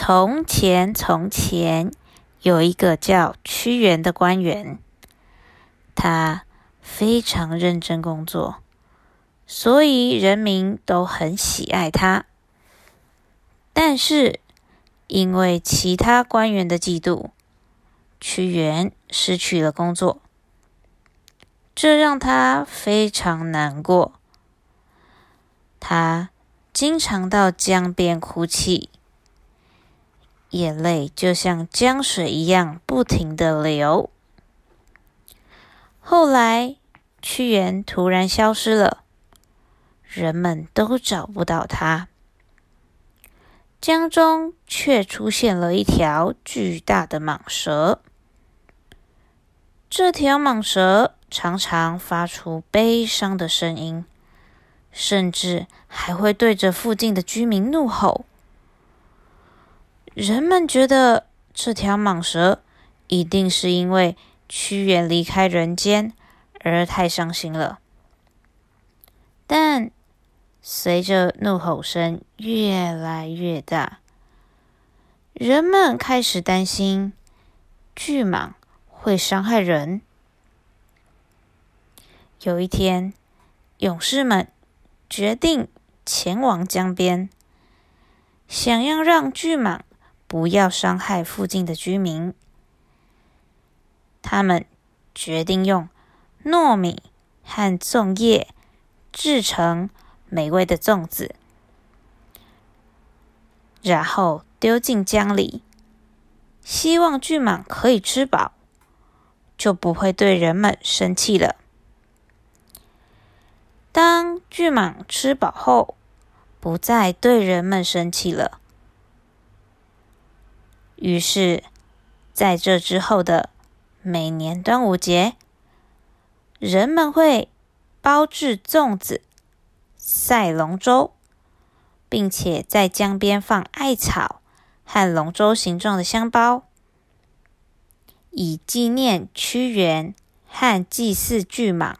从前，从前有一个叫屈原的官员，他非常认真工作，所以人民都很喜爱他。但是，因为其他官员的嫉妒，屈原失去了工作，这让他非常难过。他经常到江边哭泣。眼泪就像江水一样不停的流。后来，屈原突然消失了，人们都找不到他。江中却出现了一条巨大的蟒蛇。这条蟒蛇常常发出悲伤的声音，甚至还会对着附近的居民怒吼。人们觉得这条蟒蛇一定是因为屈原离开人间而太伤心了。但随着怒吼声越来越大，人们开始担心巨蟒会伤害人。有一天，勇士们决定前往江边，想要让巨蟒。不要伤害附近的居民。他们决定用糯米和粽叶制成美味的粽子，然后丢进江里，希望巨蟒可以吃饱，就不会对人们生气了。当巨蟒吃饱后，不再对人们生气了。于是，在这之后的每年端午节，人们会包制粽子、赛龙舟，并且在江边放艾草和龙舟形状的香包，以纪念屈原和祭祀巨蟒。